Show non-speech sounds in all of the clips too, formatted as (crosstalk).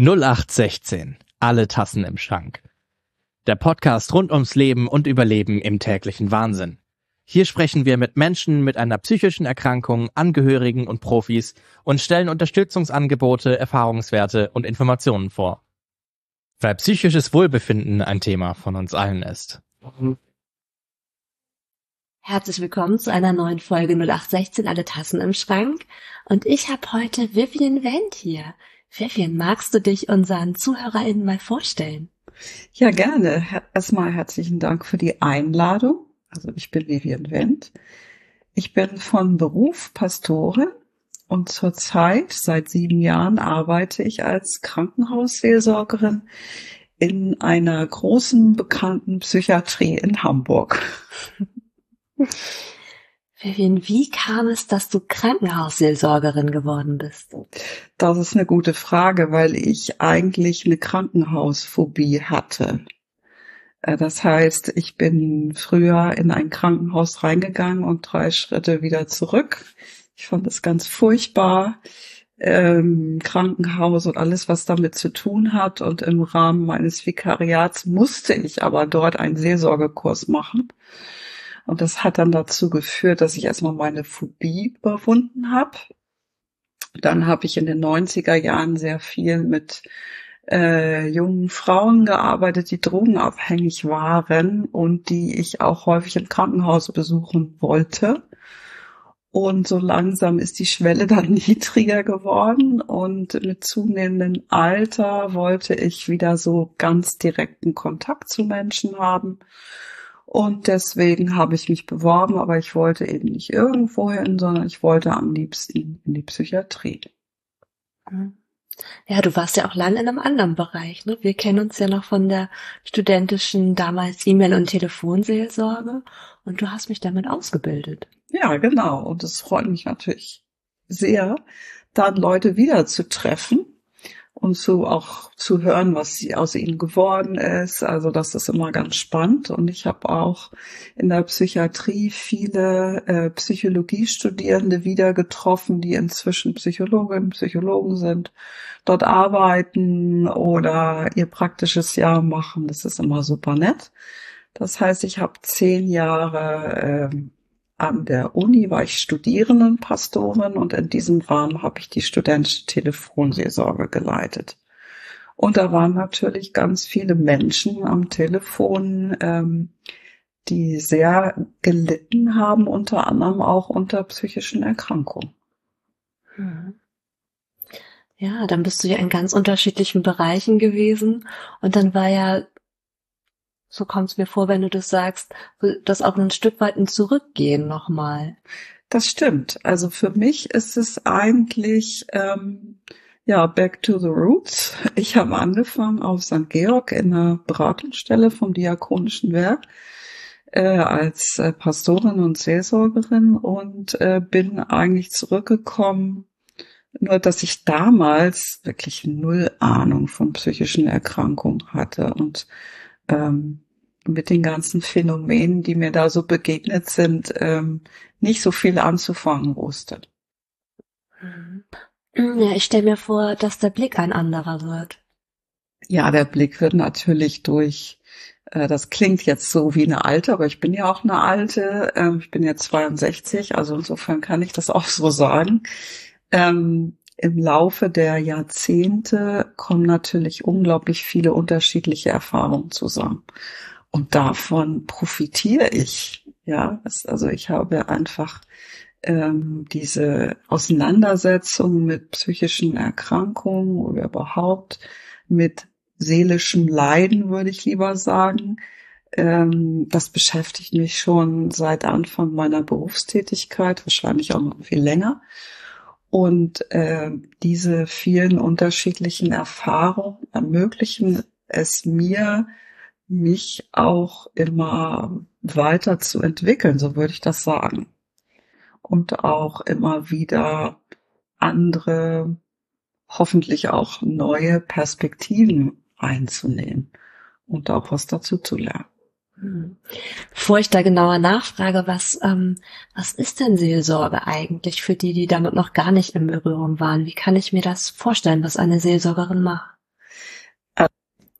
0816. Alle Tassen im Schrank. Der Podcast rund ums Leben und Überleben im täglichen Wahnsinn. Hier sprechen wir mit Menschen mit einer psychischen Erkrankung, Angehörigen und Profis und stellen Unterstützungsangebote, Erfahrungswerte und Informationen vor. Weil psychisches Wohlbefinden ein Thema von uns allen ist. Herzlich willkommen zu einer neuen Folge 0816 Alle Tassen im Schrank. Und ich habe heute Vivian Wendt hier. Vivian, magst du dich unseren ZuhörerInnen mal vorstellen? Ja, gerne. Erstmal herzlichen Dank für die Einladung. Also ich bin Vivian Wendt. Ich bin von Beruf Pastorin und zurzeit seit sieben Jahren arbeite ich als Krankenhausseelsorgerin in einer großen bekannten Psychiatrie in Hamburg. (laughs) Vivian, wie kam es, dass du Krankenhausseelsorgerin geworden bist? Das ist eine gute Frage, weil ich eigentlich eine Krankenhausphobie hatte. Äh, das heißt, ich bin früher in ein Krankenhaus reingegangen und drei Schritte wieder zurück. Ich fand es ganz furchtbar. Ähm, Krankenhaus und alles, was damit zu tun hat. Und im Rahmen meines Vikariats musste ich aber dort einen Seelsorgekurs machen. Und das hat dann dazu geführt, dass ich erstmal meine Phobie überwunden habe. Dann habe ich in den 90er Jahren sehr viel mit äh, jungen Frauen gearbeitet, die drogenabhängig waren und die ich auch häufig im Krankenhaus besuchen wollte. Und so langsam ist die Schwelle (laughs) dann niedriger geworden und mit zunehmendem Alter wollte ich wieder so ganz direkten Kontakt zu Menschen haben und deswegen habe ich mich beworben, aber ich wollte eben nicht irgendwo hin, sondern ich wollte am liebsten in die Psychiatrie. Ja, du warst ja auch lange in einem anderen Bereich. Ne? Wir kennen uns ja noch von der studentischen damals E-Mail- und Telefonseelsorge und du hast mich damit ausgebildet. Ja, genau. Und es freut mich natürlich sehr, dann Leute wieder zu treffen und zu auch zu hören, was sie aus ihnen geworden ist. Also das ist immer ganz spannend. Und ich habe auch in der Psychiatrie viele äh, Psychologiestudierende wieder getroffen, die inzwischen Psychologinnen, Psychologen sind, dort arbeiten oder ihr praktisches Jahr machen. Das ist immer super nett. Das heißt, ich habe zehn Jahre äh, an der Uni war ich Studierendenpastorin und in diesem Rahmen habe ich die studentische Telefonseelsorge geleitet. Und da waren natürlich ganz viele Menschen am Telefon, ähm, die sehr gelitten haben, unter anderem auch unter psychischen Erkrankungen. Hm. Ja, dann bist du ja in ganz unterschiedlichen Bereichen gewesen und dann war ja so kommt es mir vor, wenn du das sagst, das auch ein Stück weit ein Zurückgehen nochmal. Das stimmt. Also für mich ist es eigentlich ähm, ja back to the roots. Ich habe angefangen auf St. Georg in einer Beratungsstelle vom Diakonischen Werk äh, als äh, Pastorin und Seelsorgerin und äh, bin eigentlich zurückgekommen nur dass ich damals wirklich null Ahnung von psychischen Erkrankungen hatte und ähm, mit den ganzen Phänomenen, die mir da so begegnet sind, ähm, nicht so viel anzufangen wusste. Mhm. Ja, ich stelle mir vor, dass der Blick ein anderer wird. Ja, der Blick wird natürlich durch, äh, das klingt jetzt so wie eine alte, aber ich bin ja auch eine alte, ähm, ich bin jetzt 62, also insofern kann ich das auch so sagen. Ähm, im Laufe der Jahrzehnte kommen natürlich unglaublich viele unterschiedliche Erfahrungen zusammen. Und davon profitiere ich. Ja, also ich habe einfach ähm, diese Auseinandersetzung mit psychischen Erkrankungen oder überhaupt mit seelischem Leiden, würde ich lieber sagen. Ähm, das beschäftigt mich schon seit Anfang meiner Berufstätigkeit, wahrscheinlich auch noch viel länger. Und äh, diese vielen unterschiedlichen Erfahrungen ermöglichen es mir, mich auch immer weiter zu entwickeln, so würde ich das sagen. Und auch immer wieder andere, hoffentlich auch neue Perspektiven einzunehmen und auch was dazu zu lernen. Bevor ich da genauer nachfrage, was, ähm, was ist denn Seelsorge eigentlich für die, die damit noch gar nicht in Berührung waren? Wie kann ich mir das vorstellen, was eine Seelsorgerin macht?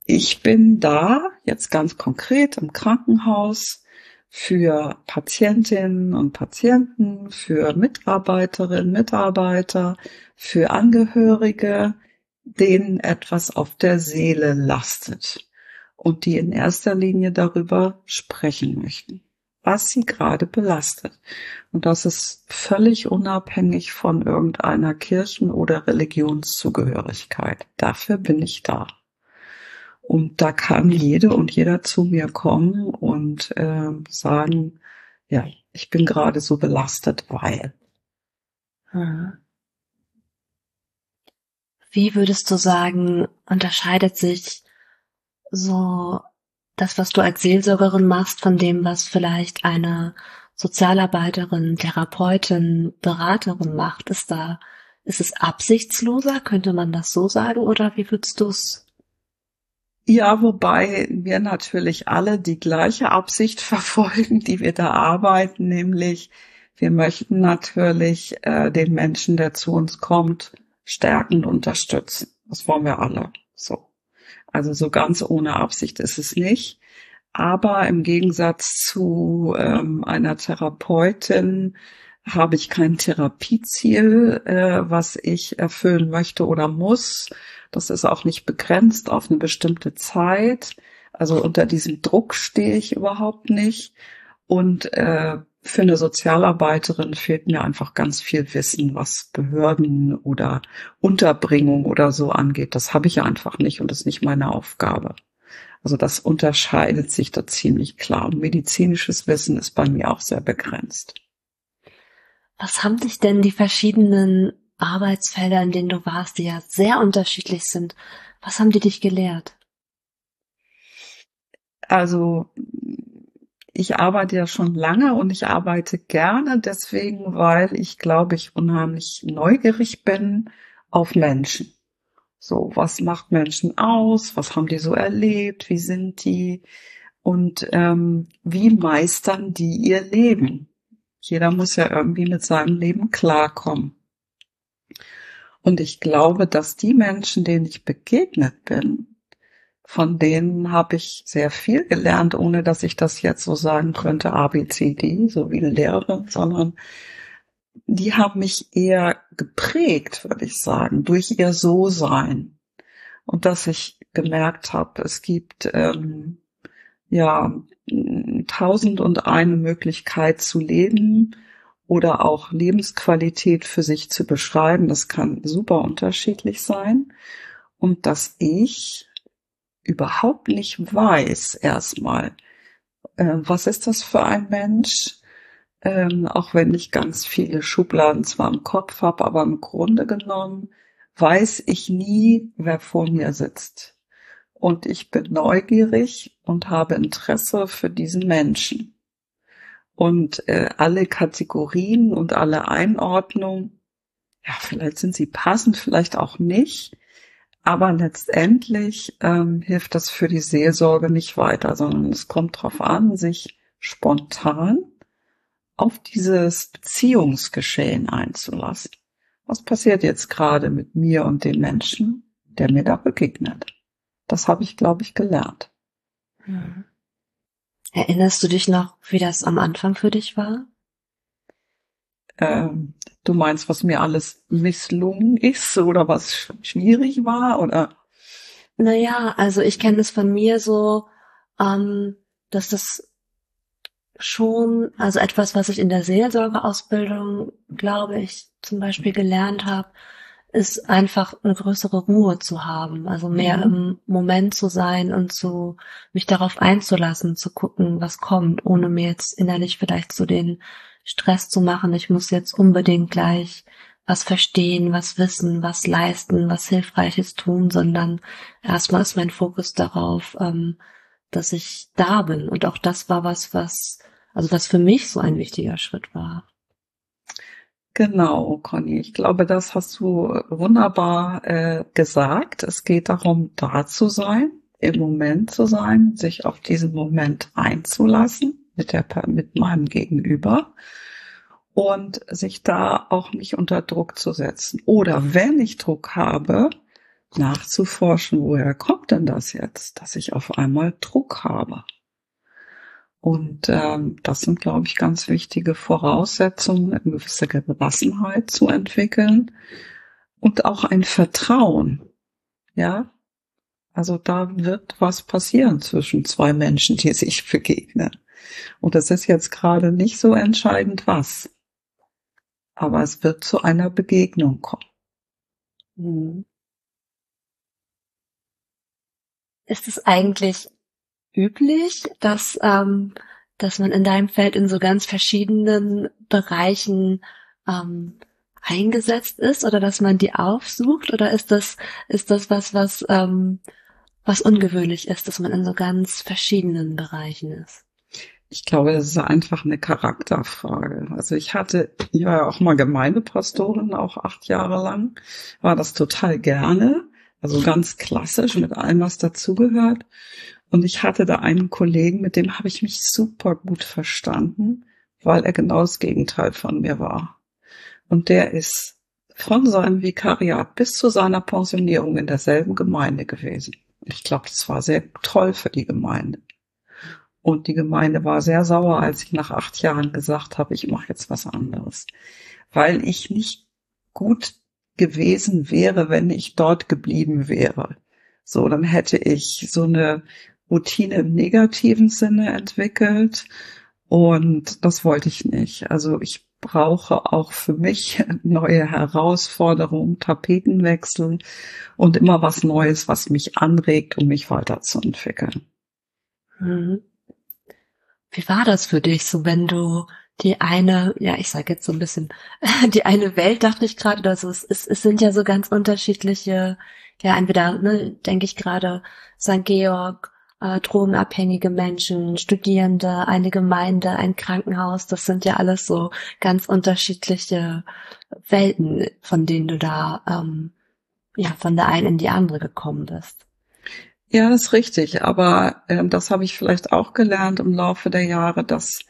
ich bin da jetzt ganz konkret im Krankenhaus für Patientinnen und Patienten, für Mitarbeiterinnen, Mitarbeiter, für Angehörige, denen etwas auf der Seele lastet und die in erster Linie darüber sprechen möchten, was sie gerade belastet. Und das ist völlig unabhängig von irgendeiner Kirchen- oder Religionszugehörigkeit. Dafür bin ich da. Und da kann jede und jeder zu mir kommen und äh, sagen, ja, ich bin gerade so belastet, weil. Hm. Wie würdest du sagen, unterscheidet sich so das, was du als Seelsorgerin machst, von dem, was vielleicht eine Sozialarbeiterin, Therapeutin, Beraterin macht? Ist da, ist es absichtsloser? Könnte man das so sagen? Oder wie würdest du es ja, wobei wir natürlich alle die gleiche Absicht (laughs) verfolgen, die wir da arbeiten, nämlich wir möchten natürlich äh, den Menschen, der zu uns kommt, stärken und unterstützen. Das wollen wir alle. So. Also so ganz ohne Absicht ist es nicht. Aber im Gegensatz zu ähm, einer Therapeutin habe ich kein Therapieziel, äh, was ich erfüllen möchte oder muss, das ist auch nicht begrenzt auf eine bestimmte Zeit. Also unter diesem Druck stehe ich überhaupt nicht. Und äh, für eine Sozialarbeiterin fehlt mir einfach ganz viel Wissen, was Behörden oder Unterbringung oder so angeht. Das habe ich einfach nicht und das ist nicht meine Aufgabe. Also das unterscheidet sich da ziemlich klar. Und medizinisches Wissen ist bei mir auch sehr begrenzt. Was haben sich denn die verschiedenen Arbeitsfelder, in denen du warst, die ja sehr unterschiedlich sind. Was haben die dich gelehrt? Also ich arbeite ja schon lange und ich arbeite gerne deswegen, weil ich glaube ich unheimlich neugierig bin auf Menschen. So, was macht Menschen aus? Was haben die so erlebt? Wie sind die? Und ähm, wie meistern die ihr Leben? Jeder muss ja irgendwie mit seinem Leben klarkommen. Und ich glaube, dass die Menschen, denen ich begegnet bin, von denen habe ich sehr viel gelernt, ohne dass ich das jetzt so sagen könnte, A, B, C, D, so wie Lehrerin, sondern die haben mich eher geprägt, würde ich sagen, durch ihr So-Sein. Und dass ich gemerkt habe, es gibt ähm, ja tausend und eine Möglichkeit zu leben oder auch Lebensqualität für sich zu beschreiben. Das kann super unterschiedlich sein. Und dass ich überhaupt nicht weiß erstmal, äh, was ist das für ein Mensch, ähm, auch wenn ich ganz viele Schubladen zwar im Kopf habe, aber im Grunde genommen weiß ich nie, wer vor mir sitzt. Und ich bin neugierig und habe Interesse für diesen Menschen. Und äh, alle Kategorien und alle Einordnungen, ja, vielleicht sind sie passend, vielleicht auch nicht. Aber letztendlich ähm, hilft das für die Seelsorge nicht weiter, sondern es kommt darauf an, sich spontan auf dieses Beziehungsgeschehen einzulassen. Was passiert jetzt gerade mit mir und dem Menschen, der mir da begegnet? Das habe ich, glaube ich, gelernt. Mhm. Erinnerst du dich noch, wie das am Anfang für dich war? Ähm, du meinst, was mir alles misslungen ist oder was schwierig war oder? Naja, also ich kenne es von mir so, ähm, dass das schon, also etwas, was ich in der Seelsorgeausbildung, glaube ich, zum Beispiel gelernt habe, ist einfach eine größere Ruhe zu haben, also mehr mhm. im Moment zu sein und zu mich darauf einzulassen, zu gucken, was kommt, ohne mir jetzt innerlich vielleicht so den Stress zu machen. Ich muss jetzt unbedingt gleich was verstehen, was wissen, was leisten, was Hilfreiches tun, sondern erstmal ist mein Fokus darauf, ähm, dass ich da bin. Und auch das war was, was, also was für mich so ein wichtiger Schritt war. Genau, Conny. Ich glaube, das hast du wunderbar äh, gesagt. Es geht darum, da zu sein, im Moment zu sein, sich auf diesen Moment einzulassen mit der mit meinem Gegenüber und sich da auch nicht unter Druck zu setzen. Oder wenn ich Druck habe, nachzuforschen, woher kommt denn das jetzt, dass ich auf einmal Druck habe. Und ähm, das sind, glaube ich, ganz wichtige Voraussetzungen, eine gewisse Gelassenheit zu entwickeln und auch ein Vertrauen. Ja, also da wird was passieren zwischen zwei Menschen, die sich begegnen. Und das ist jetzt gerade nicht so entscheidend was. Aber es wird zu einer Begegnung kommen. Mhm. Ist es eigentlich üblich, dass, ähm, dass man in deinem Feld in so ganz verschiedenen Bereichen ähm, eingesetzt ist oder dass man die aufsucht oder ist das ist das was was ähm, was ungewöhnlich ist, dass man in so ganz verschiedenen Bereichen ist? Ich glaube, das ist einfach eine Charakterfrage. Also ich hatte, ich war ja auch mal Gemeindepastorin, auch acht Jahre lang, war das total gerne, also ganz klassisch mit allem, was dazugehört. Und ich hatte da einen Kollegen, mit dem habe ich mich super gut verstanden, weil er genau das Gegenteil von mir war. Und der ist von seinem Vikariat bis zu seiner Pensionierung in derselben Gemeinde gewesen. Ich glaube, das war sehr toll für die Gemeinde. Und die Gemeinde war sehr sauer, als ich nach acht Jahren gesagt habe, ich mache jetzt was anderes. Weil ich nicht gut gewesen wäre, wenn ich dort geblieben wäre. So, dann hätte ich so eine Routine im negativen Sinne entwickelt. Und das wollte ich nicht. Also ich brauche auch für mich (laughs) neue Herausforderungen, Tapetenwechsel und immer was Neues, was mich anregt, um mich weiterzuentwickeln. Mhm. Wie war das für dich, so wenn du die eine, ja, ich sage jetzt so ein bisschen, (laughs) die eine Welt, dachte ich gerade, also es, es, es sind ja so ganz unterschiedliche, ja, entweder, ne, denke ich gerade, St. Georg, äh, drogenabhängige Menschen, Studierende, eine Gemeinde, ein Krankenhaus, das sind ja alles so ganz unterschiedliche Welten, von denen du da, ähm, ja, von der einen in die andere gekommen bist. Ja, das ist richtig. Aber äh, das habe ich vielleicht auch gelernt im Laufe der Jahre, dass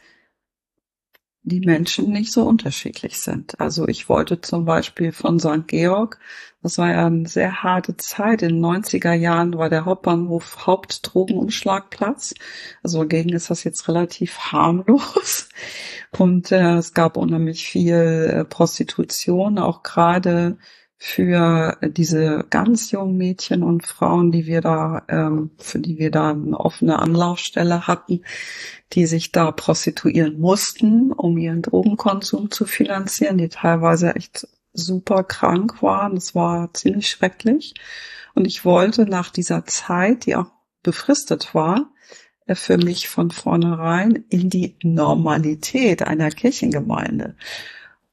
die Menschen nicht so unterschiedlich sind. Also ich wollte zum Beispiel von St. Georg, das war ja eine sehr harte Zeit, in den 90er Jahren war der Hauptbahnhof Hauptdrogenumschlagplatz. Also dagegen ist das jetzt relativ harmlos. Und äh, es gab unheimlich viel äh, Prostitution, auch gerade für diese ganz jungen Mädchen und Frauen, die wir da, ähm, für die wir da eine offene Anlaufstelle hatten, die sich da prostituieren mussten, um ihren Drogenkonsum zu finanzieren, die teilweise echt super krank waren. Das war ziemlich schrecklich. Und ich wollte nach dieser Zeit, die auch befristet war, äh, für mich von vornherein in die Normalität einer Kirchengemeinde.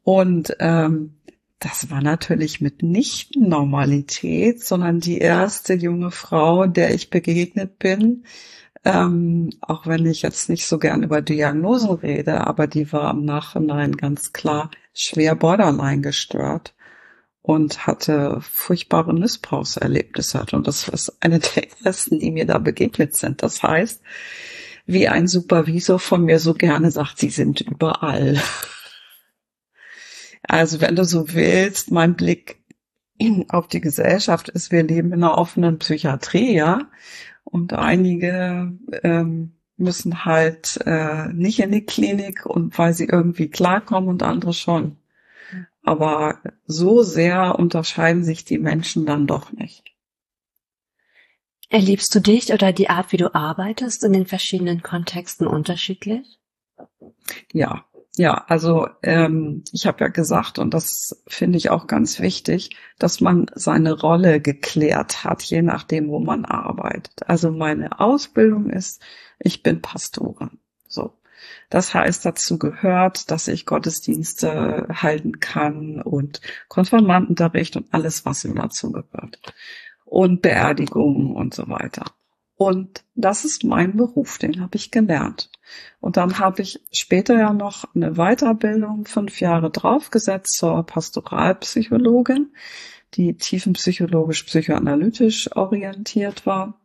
Und ähm, das war natürlich mit nicht Normalität, sondern die erste junge Frau, der ich begegnet bin. Ähm, auch wenn ich jetzt nicht so gern über Diagnosen rede, aber die war im Nachhinein ganz klar schwer borderline gestört und hatte furchtbare Missbrauchserlebnisse. Und das ist eine der ersten, die mir da begegnet sind. Das heißt, wie ein Supervisor von mir so gerne sagt, sie sind überall. Also wenn du so willst, mein Blick auf die Gesellschaft ist, wir leben in einer offenen Psychiatrie, ja. Und einige ähm, müssen halt äh, nicht in die Klinik und weil sie irgendwie klarkommen und andere schon. Aber so sehr unterscheiden sich die Menschen dann doch nicht. Erlebst du dich oder die Art, wie du arbeitest, in den verschiedenen Kontexten unterschiedlich? Ja, ja, also ähm, ich habe ja gesagt, und das finde ich auch ganz wichtig, dass man seine Rolle geklärt hat, je nachdem, wo man arbeitet. Also meine Ausbildung ist, ich bin Pastorin. So. Das heißt, dazu gehört, dass ich Gottesdienste halten kann und Konfirmandenunterricht und alles, was ihm dazu gehört. Und Beerdigungen und so weiter. Und das ist mein Beruf, den habe ich gelernt. Und dann habe ich später ja noch eine Weiterbildung fünf Jahre draufgesetzt zur Pastoralpsychologin, die tiefenpsychologisch psychoanalytisch orientiert war.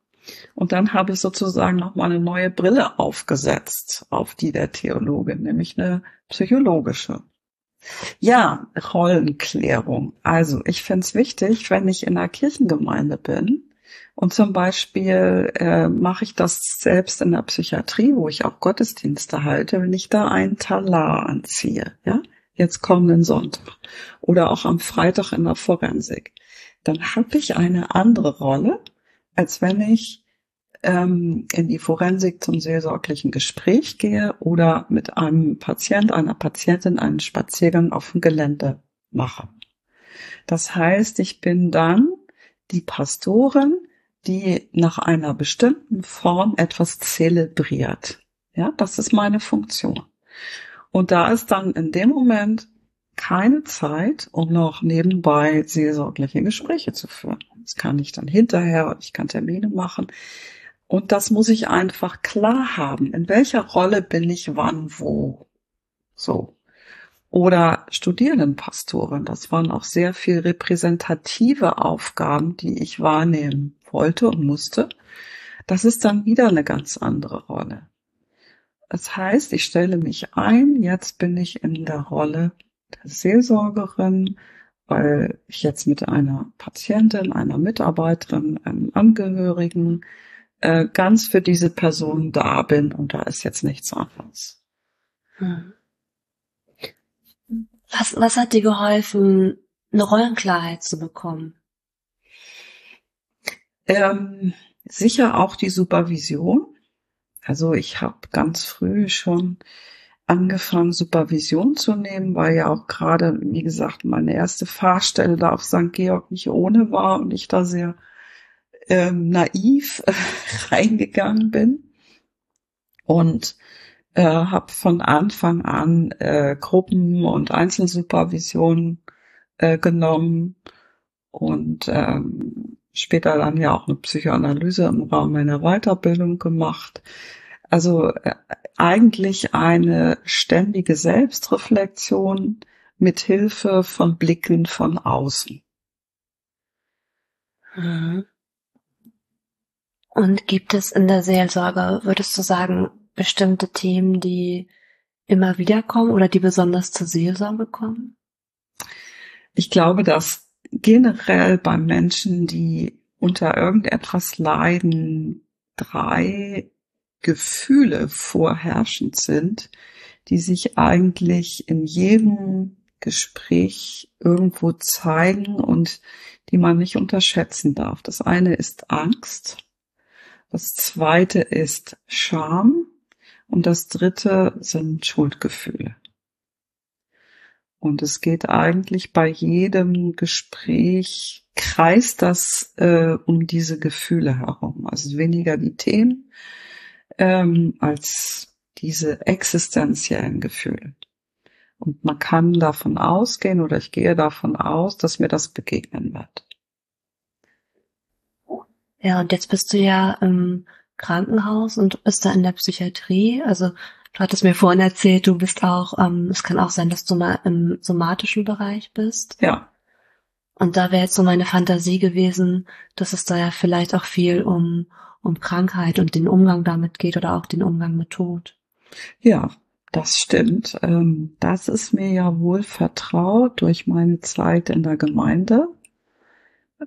Und dann habe ich sozusagen noch mal eine neue Brille aufgesetzt auf die der Theologin, nämlich eine psychologische. Ja, Rollenklärung. Also ich finde es wichtig, wenn ich in einer Kirchengemeinde bin und zum Beispiel äh, mache ich das selbst in der Psychiatrie, wo ich auch Gottesdienste halte, wenn ich da einen Talar anziehe, ja, jetzt kommenden Sonntag. Oder auch am Freitag in der Forensik, dann habe ich eine andere Rolle, als wenn ich ähm, in die Forensik zum seelsorglichen Gespräch gehe oder mit einem Patient, einer Patientin einen Spaziergang auf dem Gelände mache. Das heißt, ich bin dann die Pastorin, die nach einer bestimmten Form etwas zelebriert. Ja, das ist meine Funktion. Und da ist dann in dem Moment keine Zeit, um noch nebenbei seelsorgliche Gespräche zu führen. Das kann ich dann hinterher, ich kann Termine machen. Und das muss ich einfach klar haben. In welcher Rolle bin ich wann wo? So. Oder Studierendenpastorin. Das waren auch sehr viel repräsentative Aufgaben, die ich wahrnehmen wollte und musste. Das ist dann wieder eine ganz andere Rolle. Das heißt, ich stelle mich ein, jetzt bin ich in der Rolle der Seelsorgerin, weil ich jetzt mit einer Patientin, einer Mitarbeiterin, einem Angehörigen äh, ganz für diese Person da bin und da ist jetzt nichts anderes. Hm. Was, was hat dir geholfen, eine Rollenklarheit zu bekommen? Ähm, sicher auch die Supervision. Also ich habe ganz früh schon angefangen, Supervision zu nehmen, weil ja auch gerade, wie gesagt, meine erste Fahrstelle da auf St. Georg nicht ohne war und ich da sehr ähm, naiv (laughs) reingegangen bin und äh, habe von Anfang an äh, Gruppen- und Einzelsupervision äh, genommen und ähm, später dann ja auch eine Psychoanalyse im Rahmen meiner Weiterbildung gemacht. Also äh, eigentlich eine ständige Selbstreflexion mit Hilfe von Blicken von außen. Mhm. Und gibt es in der Seelsorge, würdest du sagen, bestimmte Themen, die immer wieder kommen oder die besonders zur Seelsorge kommen? Ich glaube, dass generell bei Menschen, die unter irgendetwas leiden, drei Gefühle vorherrschend sind, die sich eigentlich in jedem Gespräch irgendwo zeigen und die man nicht unterschätzen darf. Das eine ist Angst, das zweite ist Scham und das dritte sind Schuldgefühle. Und es geht eigentlich bei jedem Gespräch, kreist das äh, um diese Gefühle herum. Also weniger die Themen ähm, als diese existenziellen Gefühle. Und man kann davon ausgehen oder ich gehe davon aus, dass mir das begegnen wird. Ja, und jetzt bist du ja im Krankenhaus und bist da in der Psychiatrie. Also Du hattest mir vorhin erzählt, du bist auch, ähm, es kann auch sein, dass du mal im somatischen Bereich bist. Ja. Und da wäre jetzt so meine Fantasie gewesen, dass es da ja vielleicht auch viel um, um Krankheit und den Umgang damit geht oder auch den Umgang mit Tod. Ja, das stimmt. Ähm, das ist mir ja wohl vertraut durch meine Zeit in der Gemeinde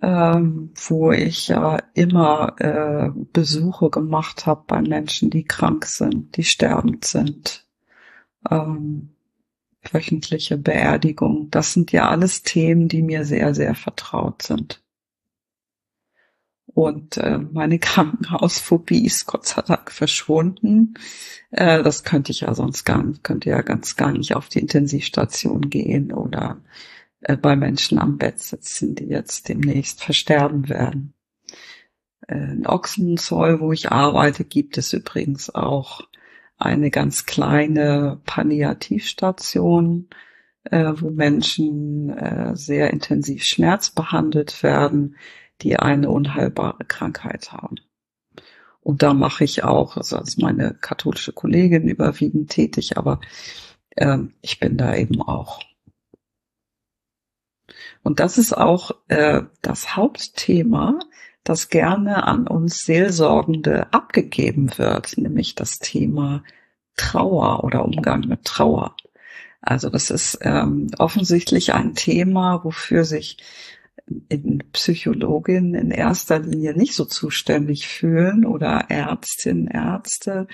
ähm, wo ich ja immer äh, Besuche gemacht habe bei Menschen, die krank sind, die sterbend sind. Ähm, wöchentliche Beerdigung. Das sind ja alles Themen, die mir sehr, sehr vertraut sind. Und äh, meine (laughs) Krankenhausphobie ist Gott sei Dank verschwunden. Äh, das könnte ich ja sonst gar nicht, könnte ja ganz gar nicht auf die Intensivstation gehen oder äh, bei Menschen am Bett sitzen, die jetzt demnächst versterben werden. Äh, in Ochsenzoll, wo ich arbeite, gibt es übrigens auch eine ganz kleine Palliativstation, äh, wo Menschen äh, sehr intensiv schmerzbehandelt werden, die eine unheilbare Krankheit haben. Und da mache ich auch, also als meine katholische Kollegin überwiegend tätig, aber äh, ich bin da eben auch. Und das ist auch äh, das Hauptthema, das gerne an uns Seelsorgende abgegeben wird, nämlich das Thema Trauer oder Umgang mit Trauer. Also das ist ähm, offensichtlich ein Thema, wofür sich in Psychologinnen in erster Linie nicht so zuständig fühlen oder Ärztinnen, Ärzte,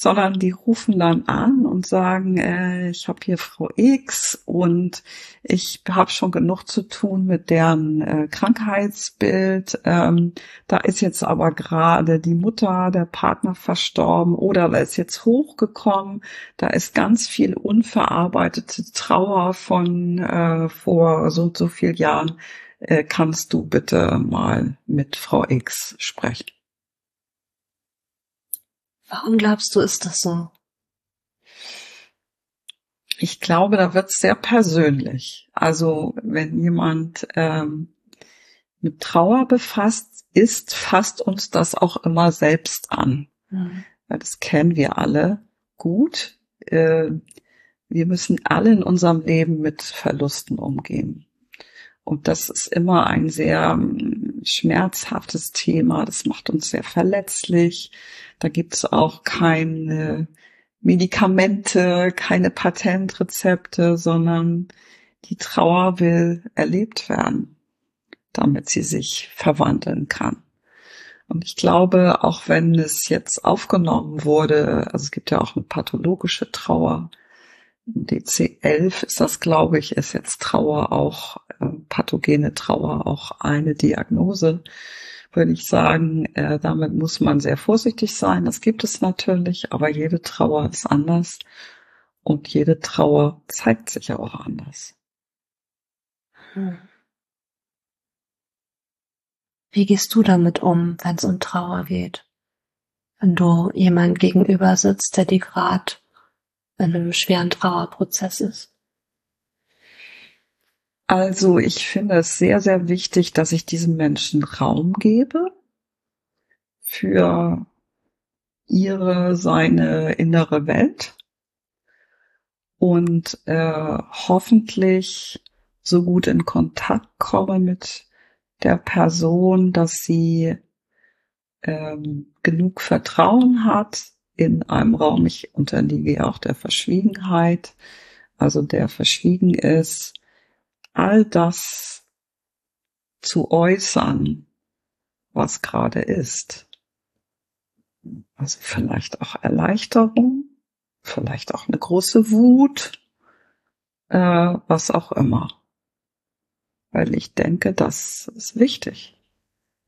sondern die rufen dann an und sagen, äh, ich habe hier Frau X und ich habe schon genug zu tun mit deren äh, Krankheitsbild. Ähm, da ist jetzt aber gerade die Mutter, der Partner verstorben oder da ist jetzt hochgekommen. Da ist ganz viel unverarbeitete Trauer von äh, vor so und so vielen Jahren äh, kannst du bitte mal mit Frau X sprechen? Warum glaubst du, ist das so? Ich glaube, da wird es sehr persönlich. Also wenn jemand ähm, mit Trauer befasst ist, fasst uns das auch immer selbst an. Mhm. Das kennen wir alle gut. Äh, wir müssen alle in unserem Leben mit Verlusten umgehen. Und das ist immer ein sehr ähm, schmerzhaftes Thema. Das macht uns sehr verletzlich. Da gibt es auch keine Medikamente, keine Patentrezepte, sondern die Trauer will erlebt werden, damit sie sich verwandeln kann. Und ich glaube, auch wenn es jetzt aufgenommen wurde, also es gibt ja auch eine pathologische Trauer, DC11 ist das, glaube ich, ist jetzt Trauer auch, äh, pathogene Trauer auch eine Diagnose, würde ich sagen. Äh, damit muss man sehr vorsichtig sein. Das gibt es natürlich, aber jede Trauer ist anders und jede Trauer zeigt sich auch anders. Hm. Wie gehst du damit um, wenn es um Trauer geht? Wenn du jemand gegenüber sitzt, der die gerade in einem schweren Trauerprozess ist? Also ich finde es sehr, sehr wichtig, dass ich diesem Menschen Raum gebe für ihre, seine innere Welt und äh, hoffentlich so gut in Kontakt komme mit der Person, dass sie ähm, genug Vertrauen hat, in einem Raum. Ich unterliege auch der Verschwiegenheit, also der verschwiegen ist, all das zu äußern, was gerade ist. Also vielleicht auch Erleichterung, vielleicht auch eine große Wut, äh, was auch immer. Weil ich denke, das ist wichtig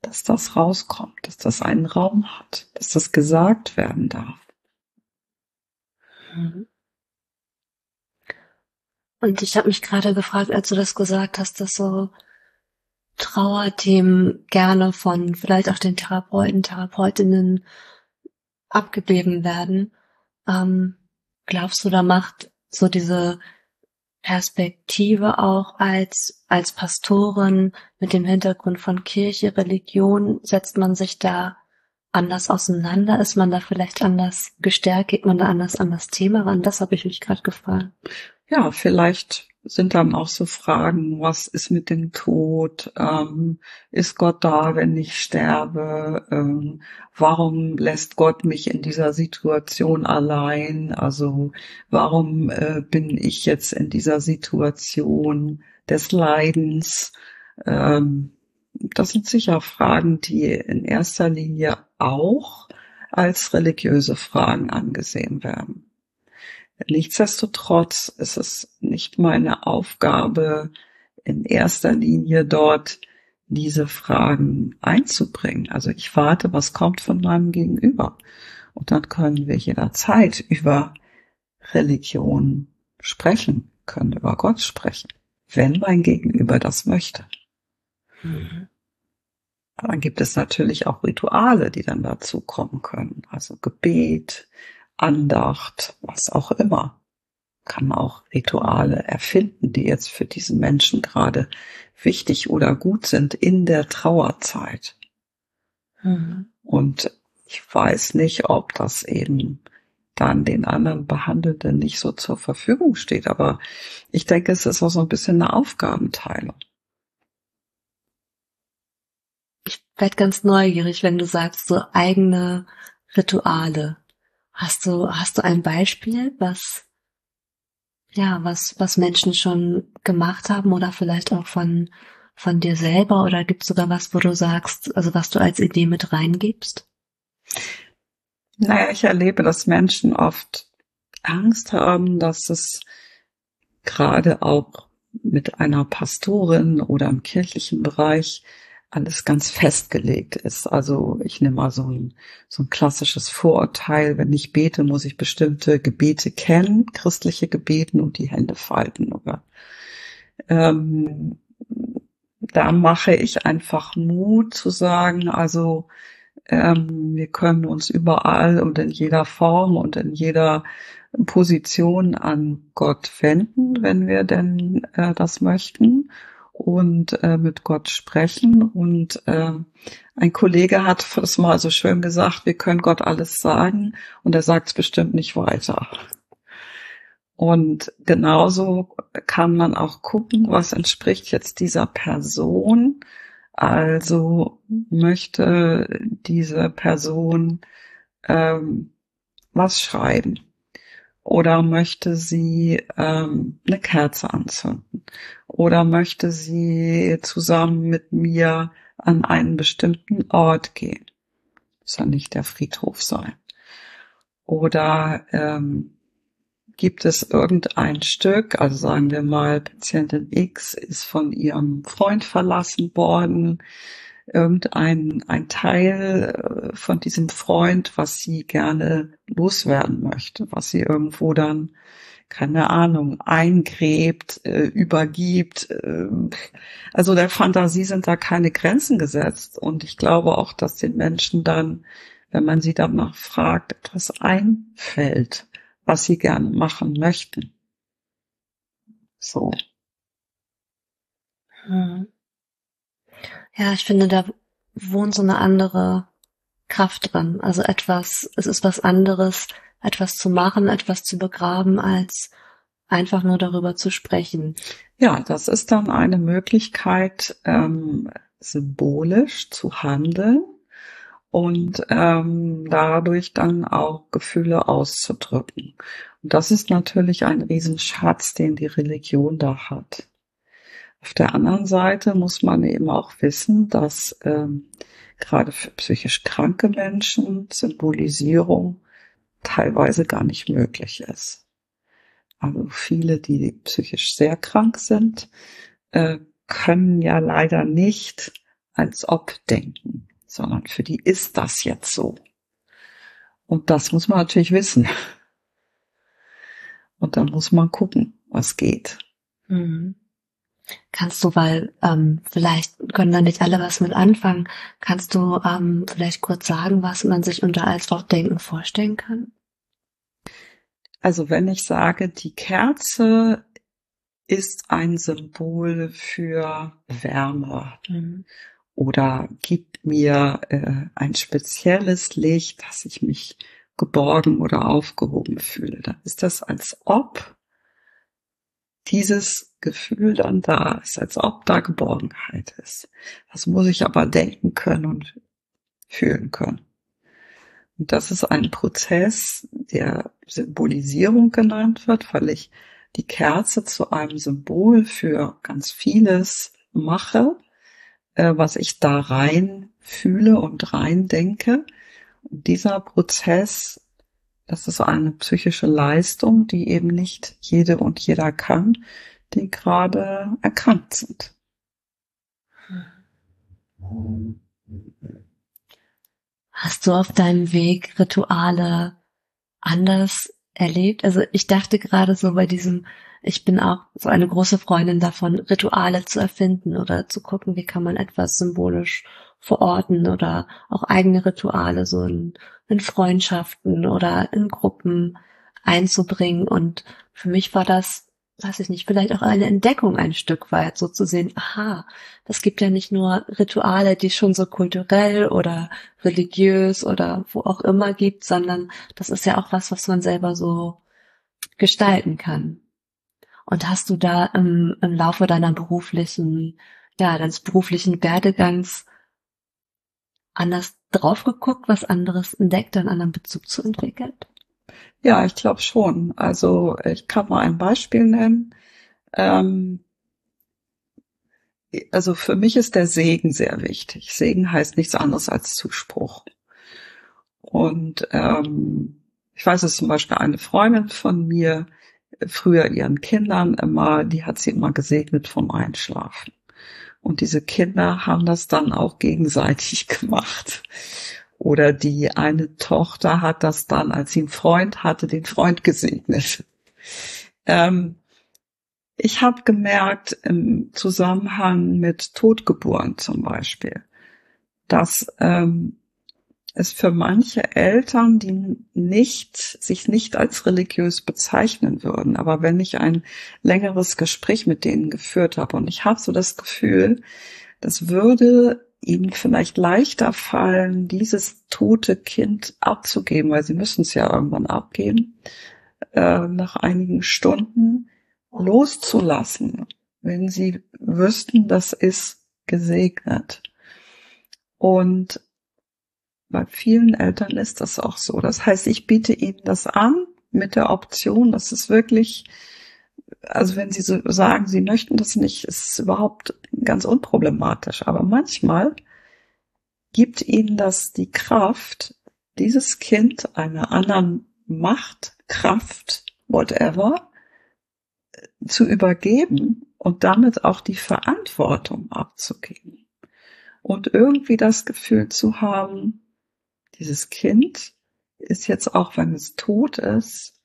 dass das rauskommt, dass das einen Raum hat, dass das gesagt werden darf. Mhm. Und ich habe mich gerade gefragt, als du das gesagt hast, dass so Trauerthemen gerne von vielleicht auch den Therapeuten, Therapeutinnen abgegeben werden. Ähm, glaubst du, da macht so diese Perspektive auch als, als Pastorin mit dem Hintergrund von Kirche, Religion, setzt man sich da anders auseinander? Ist man da vielleicht anders gestärkt? Geht man da anders an das Thema ran? Das habe ich mich gerade gefragt. Ja, vielleicht sind dann auch so Fragen, was ist mit dem Tod? Ähm, ist Gott da, wenn ich sterbe? Ähm, warum lässt Gott mich in dieser Situation allein? Also warum äh, bin ich jetzt in dieser Situation des Leidens? Ähm, das sind sicher Fragen, die in erster Linie auch als religiöse Fragen angesehen werden. Nichtsdestotrotz ist es nicht meine Aufgabe, in erster Linie dort diese Fragen einzubringen. Also ich warte, was kommt von meinem Gegenüber. Und dann können wir jederzeit über Religion sprechen, können über Gott sprechen, wenn mein Gegenüber das möchte. Mhm. Dann gibt es natürlich auch Rituale, die dann dazu kommen können. Also Gebet, Andacht, was auch immer. Kann auch Rituale erfinden, die jetzt für diesen Menschen gerade wichtig oder gut sind in der Trauerzeit. Mhm. Und ich weiß nicht, ob das eben dann den anderen Behandelnden nicht so zur Verfügung steht. Aber ich denke, es ist auch so ein bisschen eine Aufgabenteilung. Ich werde ganz neugierig, wenn du sagst, so eigene Rituale. Hast du, hast du ein Beispiel, was, ja, was, was Menschen schon gemacht haben oder vielleicht auch von, von dir selber oder gibt es sogar was, wo du sagst, also was du als Idee mit reingibst? Naja, ich erlebe, dass Menschen oft Angst haben, dass es gerade auch mit einer Pastorin oder im kirchlichen Bereich alles ganz festgelegt ist. Also ich nehme mal so ein, so ein klassisches Vorurteil, wenn ich bete, muss ich bestimmte Gebete kennen, christliche Gebeten und die Hände falten. Oder ähm, da mache ich einfach Mut zu sagen, also ähm, wir können uns überall und in jeder Form und in jeder Position an Gott wenden, wenn wir denn äh, das möchten und äh, mit Gott sprechen. Und äh, ein Kollege hat das mal so schön gesagt, wir können Gott alles sagen und er sagt es bestimmt nicht weiter. Und genauso kann man auch gucken, was entspricht jetzt dieser Person. Also möchte diese Person ähm, was schreiben oder möchte sie ähm, eine Kerze anzünden oder möchte sie zusammen mit mir an einen bestimmten Ort gehen. Muss ja nicht der Friedhof sein. Oder ähm, gibt es irgendein Stück, also sagen wir mal, Patientin X ist von ihrem Freund verlassen worden, irgendein ein Teil äh, von diesem Freund, was sie gerne loswerden möchte, was sie irgendwo dann, keine Ahnung, eingräbt, äh, übergibt. Äh, also der Fantasie sind da keine Grenzen gesetzt. Und ich glaube auch, dass den Menschen dann, wenn man sie danach fragt, etwas einfällt, was sie gerne machen möchten. So. Hm. Ja, ich finde, da wohnt so eine andere Kraft drin. Also etwas, es ist was anderes, etwas zu machen, etwas zu begraben, als einfach nur darüber zu sprechen. Ja, das ist dann eine Möglichkeit, ähm, symbolisch zu handeln und ähm, dadurch dann auch Gefühle auszudrücken. Und das ist natürlich ein Riesenschatz, den die Religion da hat. Auf der anderen Seite muss man eben auch wissen, dass ähm, gerade für psychisch kranke Menschen Symbolisierung teilweise gar nicht möglich ist. Also viele, die psychisch sehr krank sind, äh, können ja leider nicht als ob denken, sondern für die ist das jetzt so. Und das muss man natürlich wissen. Und dann muss man gucken, was geht. Mhm. Kannst du, weil ähm, vielleicht können da nicht alle was mit anfangen, kannst du ähm, vielleicht kurz sagen, was man sich unter als Wortdenken vorstellen kann? Also wenn ich sage, die Kerze ist ein Symbol für Wärme mhm. oder gibt mir äh, ein spezielles Licht, dass ich mich geborgen oder aufgehoben fühle, dann ist das als ob dieses Gefühl dann da ist, als ob da Geborgenheit ist. Das muss ich aber denken können und fühlen können. Und das ist ein Prozess, der Symbolisierung genannt wird, weil ich die Kerze zu einem Symbol für ganz vieles mache, äh, was ich da rein fühle und rein denke. Und dieser Prozess das ist eine psychische Leistung, die eben nicht jede und jeder kann, die gerade erkrankt sind. Hast du auf deinem Weg Rituale anders erlebt? Also ich dachte gerade so bei diesem, ich bin auch so eine große Freundin davon, Rituale zu erfinden oder zu gucken, wie kann man etwas symbolisch verorten oder auch eigene Rituale so in, in Freundschaften oder in Gruppen einzubringen. Und für mich war das, weiß ich nicht, vielleicht auch eine Entdeckung ein Stück weit, so zu sehen, aha, das gibt ja nicht nur Rituale, die schon so kulturell oder religiös oder wo auch immer gibt, sondern das ist ja auch was, was man selber so gestalten kann. Und hast du da im, im Laufe deiner beruflichen, ja, deines beruflichen Werdegangs anders drauf geguckt, was anderes entdeckt, einen anderen Bezug zu entwickeln? Ja, ich glaube schon. Also ich kann mal ein Beispiel nennen. Ähm, also für mich ist der Segen sehr wichtig. Segen heißt nichts anderes als Zuspruch. Und ähm, ich weiß, dass zum Beispiel eine Freundin von mir früher ihren Kindern immer, die hat sie immer gesegnet vom Einschlafen. Und diese Kinder haben das dann auch gegenseitig (laughs) gemacht. Oder die eine Tochter hat das dann, als sie einen Freund hatte, den Freund gesegnet. Ähm, ich habe gemerkt im Zusammenhang mit Totgeburten zum Beispiel, dass ähm, es für manche Eltern, die nicht, sich nicht als religiös bezeichnen würden, aber wenn ich ein längeres Gespräch mit denen geführt habe und ich habe so das Gefühl, das würde ihnen vielleicht leichter fallen, dieses tote Kind abzugeben, weil sie müssen es ja irgendwann abgeben, äh, nach einigen Stunden loszulassen, wenn sie wüssten, das ist gesegnet. Und bei vielen Eltern ist das auch so. Das heißt, ich biete ihnen das an mit der Option, dass es wirklich, also wenn sie so sagen, sie möchten das nicht, ist überhaupt ganz unproblematisch. Aber manchmal gibt ihnen das die Kraft, dieses Kind einer anderen Macht, Kraft, whatever, zu übergeben und damit auch die Verantwortung abzugeben. Und irgendwie das Gefühl zu haben, dieses Kind ist jetzt auch, wenn es tot ist,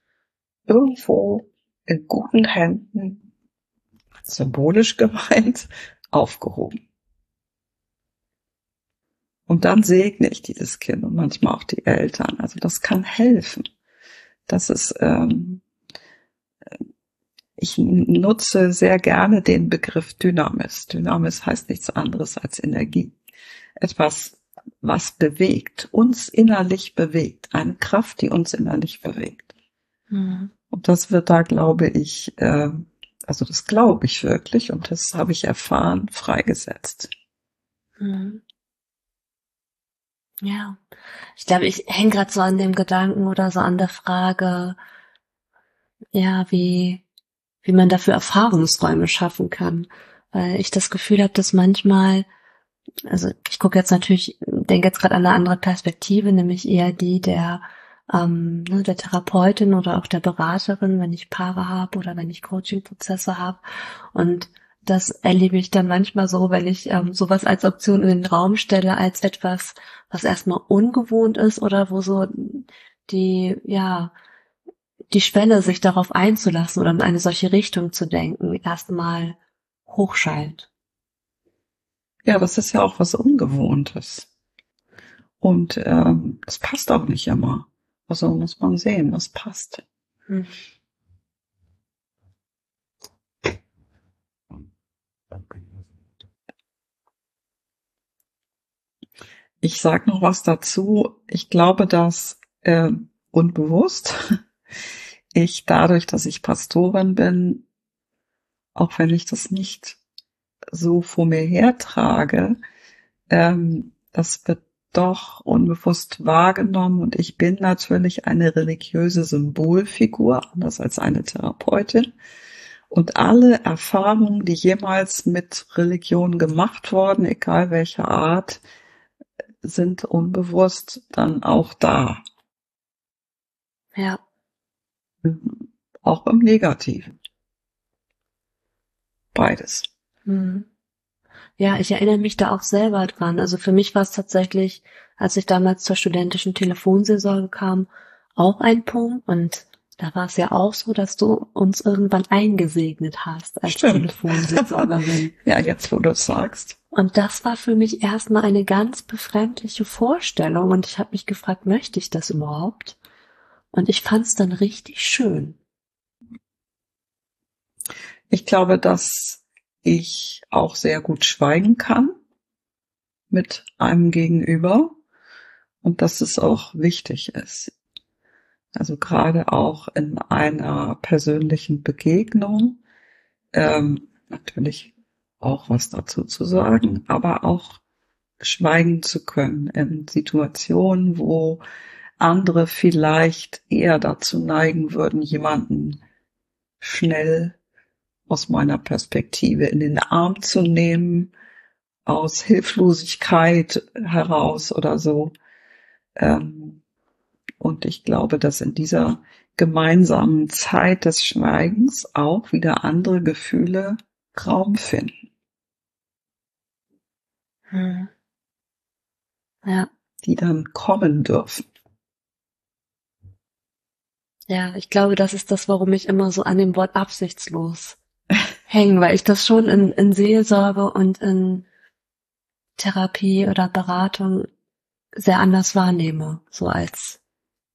irgendwo in guten Händen, symbolisch (laughs) gemeint, aufgehoben. Und dann segne ich dieses Kind und manchmal auch die Eltern. Also das kann helfen. Das ist, ähm, ich nutze sehr gerne den Begriff Dynamis. Dynamis heißt nichts anderes als Energie. Etwas was bewegt, uns innerlich bewegt, eine Kraft, die uns innerlich bewegt. Mhm. Und das wird da, glaube ich, äh, also das glaube ich wirklich und das habe ich erfahren, freigesetzt. Mhm. Ja, ich glaube, ich hänge gerade so an dem Gedanken oder so an der Frage, ja, wie, wie man dafür Erfahrungsräume schaffen kann. Weil ich das Gefühl habe, dass manchmal also ich gucke jetzt natürlich, denke jetzt gerade an eine andere Perspektive, nämlich eher die der ähm, ne, der Therapeutin oder auch der Beraterin, wenn ich Paare habe oder wenn ich Coaching-Prozesse habe. Und das erlebe ich dann manchmal so, wenn ich ähm, sowas als Option in den Raum stelle, als etwas, was erstmal ungewohnt ist oder wo so die, ja, die Schwelle, sich darauf einzulassen oder in eine solche Richtung zu denken, erstmal hochscheint. Ja, das ist ja auch was Ungewohntes. Und ähm, das passt auch nicht immer. Also muss man sehen, was passt. Hm. Ich sage noch was dazu. Ich glaube, dass äh, unbewusst (laughs) ich dadurch, dass ich Pastorin bin, auch wenn ich das nicht so vor mir hertrage, ähm, das wird doch unbewusst wahrgenommen und ich bin natürlich eine religiöse Symbolfigur, anders als eine Therapeutin. Und alle Erfahrungen, die jemals mit Religion gemacht wurden, egal welcher Art, sind unbewusst dann auch da. Ja. Auch im Negativen. Beides. Hm. Ja, ich erinnere mich da auch selber dran. Also für mich war es tatsächlich, als ich damals zur studentischen Telefonseelsorge kam, auch ein Punkt. Und da war es ja auch so, dass du uns irgendwann eingesegnet hast als. Telefonseelsorgerin. (laughs) ja, jetzt wo du es sagst. Und das war für mich erstmal eine ganz befremdliche Vorstellung. Und ich habe mich gefragt, möchte ich das überhaupt? Und ich fand es dann richtig schön. Ich glaube, dass ich auch sehr gut schweigen kann mit einem Gegenüber und dass es auch wichtig ist. Also gerade auch in einer persönlichen Begegnung ähm, natürlich auch was dazu zu sagen, aber auch schweigen zu können in Situationen, wo andere vielleicht eher dazu neigen würden, jemanden schnell aus meiner Perspektive in den Arm zu nehmen, aus Hilflosigkeit heraus oder so. Ähm, und ich glaube, dass in dieser gemeinsamen Zeit des Schweigens auch wieder andere Gefühle Raum finden. Hm. Ja. Die dann kommen dürfen. Ja, ich glaube, das ist das, warum ich immer so an dem Wort absichtslos hänge, weil ich das schon in, in Seelsorge und in Therapie oder Beratung sehr anders wahrnehme, so als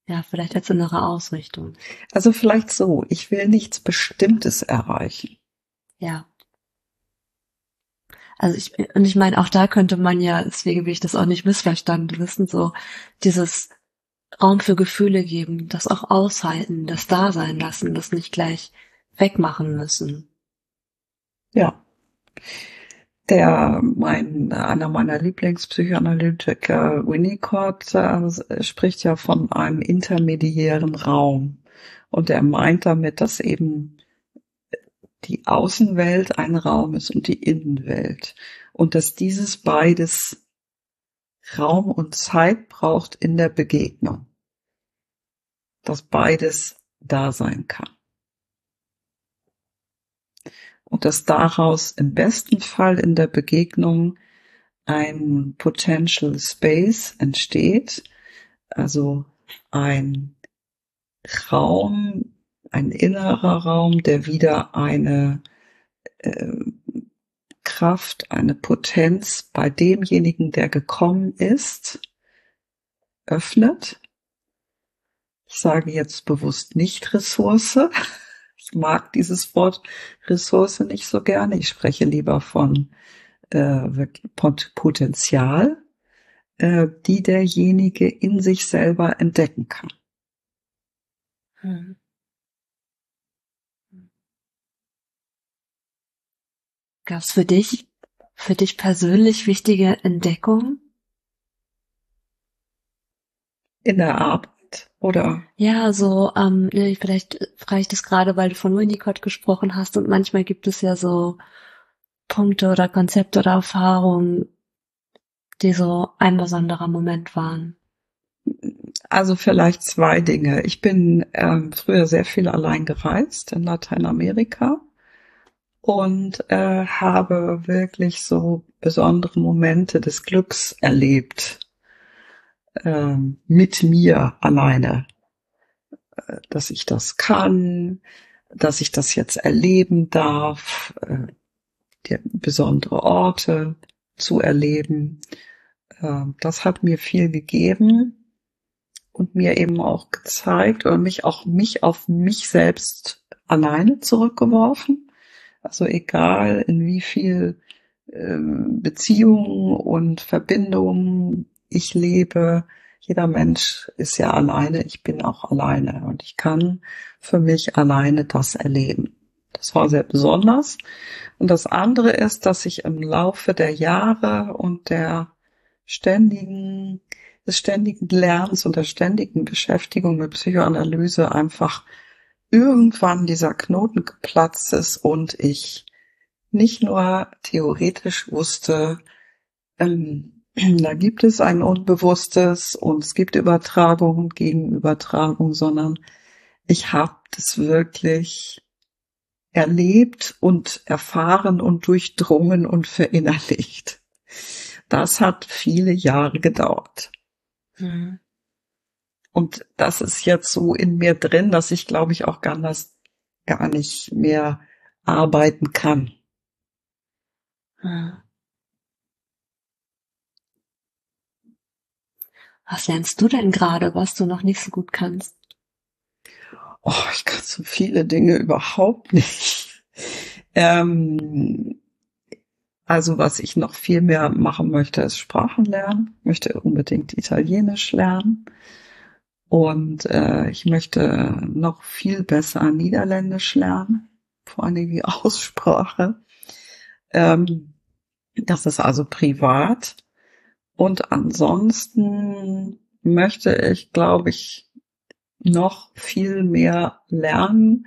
ja, vielleicht als innere Ausrichtung. Also vielleicht so, ich will nichts Bestimmtes erreichen. Ja. Also ich, und ich meine, auch da könnte man ja, deswegen will ich das auch nicht missverstanden wissen, so dieses Raum für Gefühle geben, das auch aushalten, das da sein lassen, das nicht gleich wegmachen müssen. Ja. Der mein einer meiner Lieblingspsychoanalytiker Winnicott äh, spricht ja von einem intermediären Raum. Und er meint damit, dass eben die Außenwelt ein Raum ist und die Innenwelt. Und dass dieses beides Raum und Zeit braucht in der Begegnung, dass beides da sein kann und dass daraus im besten Fall in der Begegnung ein Potential Space entsteht, also ein Raum, ein innerer Raum, der wieder eine äh, Kraft, eine Potenz bei demjenigen, der gekommen ist, öffnet. Ich sage jetzt bewusst nicht Ressource, (laughs) ich mag dieses Wort Ressource nicht so gerne. Ich spreche lieber von äh, Potenzial, äh, die derjenige in sich selber entdecken kann. Hm. Gab es für dich, für dich persönlich wichtige Entdeckungen? In der Arbeit oder? Ja, so, ähm, vielleicht frage ich das gerade, weil du von Winnicott gesprochen hast und manchmal gibt es ja so Punkte oder Konzepte oder Erfahrungen, die so ein besonderer Moment waren. Also vielleicht zwei Dinge. Ich bin ähm, früher sehr viel allein gereist in Lateinamerika und äh, habe wirklich so besondere Momente des Glücks erlebt ähm, mit mir alleine, äh, dass ich das kann, dass ich das jetzt erleben darf, äh, besondere Orte zu erleben. Äh, das hat mir viel gegeben und mir eben auch gezeigt oder mich auch mich auf mich selbst alleine zurückgeworfen. Also egal in wie viel ähm, Beziehungen und Verbindungen ich lebe, jeder Mensch ist ja alleine, ich bin auch alleine und ich kann für mich alleine das erleben. Das war sehr besonders. Und das andere ist, dass ich im Laufe der Jahre und der ständigen, des ständigen Lernens und der ständigen Beschäftigung mit Psychoanalyse einfach irgendwann dieser Knoten geplatzt ist und ich nicht nur theoretisch wusste, ähm, (clears throat) da gibt es ein Unbewusstes und es gibt Übertragung gegen Übertragung, sondern ich habe das wirklich erlebt und erfahren und durchdrungen und verinnerlicht. Das hat viele Jahre gedauert. Mhm. Und das ist jetzt so in mir drin, dass ich glaube ich auch gar, das, gar nicht mehr arbeiten kann. Mhm. Was lernst du denn gerade, was du noch nicht so gut kannst? Oh, ich kann so viele Dinge überhaupt nicht. Ähm, also was ich noch viel mehr machen möchte, ist Sprachen lernen. Ich möchte unbedingt Italienisch lernen. Und äh, ich möchte noch viel besser Niederländisch lernen, vor allem die (laughs) Aussprache. Ähm, das ist also privat. Und ansonsten möchte ich, glaube ich, noch viel mehr lernen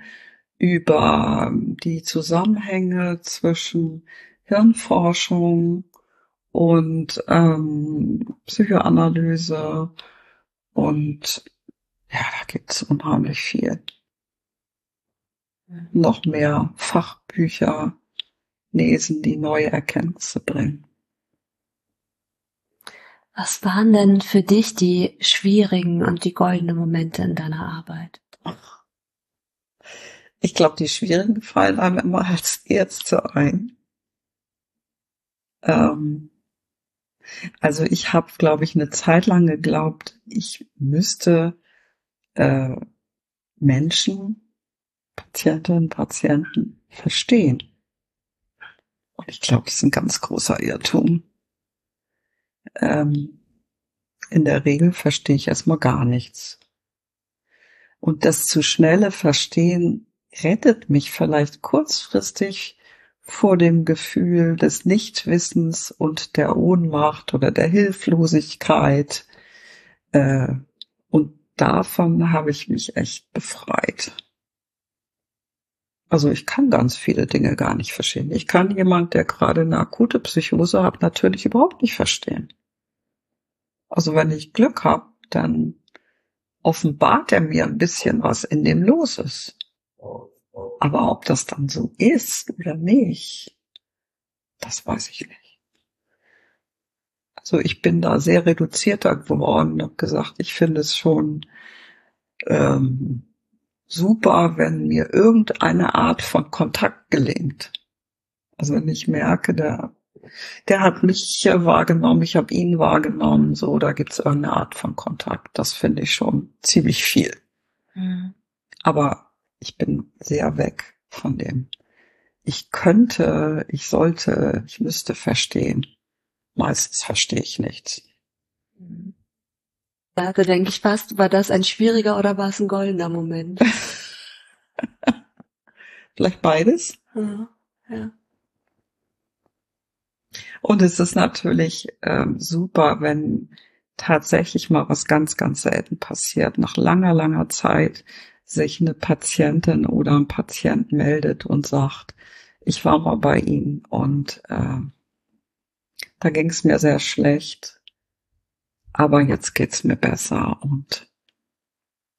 über die Zusammenhänge zwischen Hirnforschung und ähm, Psychoanalyse und ja, da gibt's unheimlich viel. Noch mehr Fachbücher lesen, die neue Erkenntnisse bringen. Was waren denn für dich die schwierigen und die goldenen Momente in deiner Arbeit? Ich glaube, die schwierigen fallen einem immer als Ärzte ein. Ähm, also ich habe, glaube ich, eine Zeit lang geglaubt, ich müsste äh, Menschen, Patientinnen, Patienten verstehen. Und ich glaube, das ist ein ganz großer Irrtum ähm, in der Regel verstehe ich erstmal gar nichts. Und das zu schnelle Verstehen rettet mich vielleicht kurzfristig vor dem Gefühl des Nichtwissens und der Ohnmacht oder der Hilflosigkeit. Äh, und davon habe ich mich echt befreit. Also ich kann ganz viele Dinge gar nicht verstehen. Ich kann jemand, der gerade eine akute Psychose hat, natürlich überhaupt nicht verstehen. Also wenn ich Glück habe, dann offenbart er mir ein bisschen, was in dem los ist. Aber ob das dann so ist oder nicht, das weiß ich nicht. Also ich bin da sehr reduzierter geworden und habe gesagt, ich finde es schon ähm, super, wenn mir irgendeine Art von Kontakt gelingt. Also wenn ich merke, der der hat mich wahrgenommen, ich habe ihn wahrgenommen, so, da gibt's irgendeine Art von Kontakt. Das finde ich schon ziemlich viel. Mhm. Aber ich bin sehr weg von dem. Ich könnte, ich sollte, ich müsste verstehen. Meistens verstehe ich nichts. Mhm. Ja, da denke ich fast, war das ein schwieriger oder war es ein goldener Moment? (laughs) Vielleicht beides. Ja, ja. Und es ist natürlich ähm, super, wenn tatsächlich mal was ganz, ganz selten passiert, nach langer, langer Zeit sich eine Patientin oder ein Patient meldet und sagt, ich war mal bei Ihnen und äh, da ging es mir sehr schlecht, aber jetzt geht's mir besser und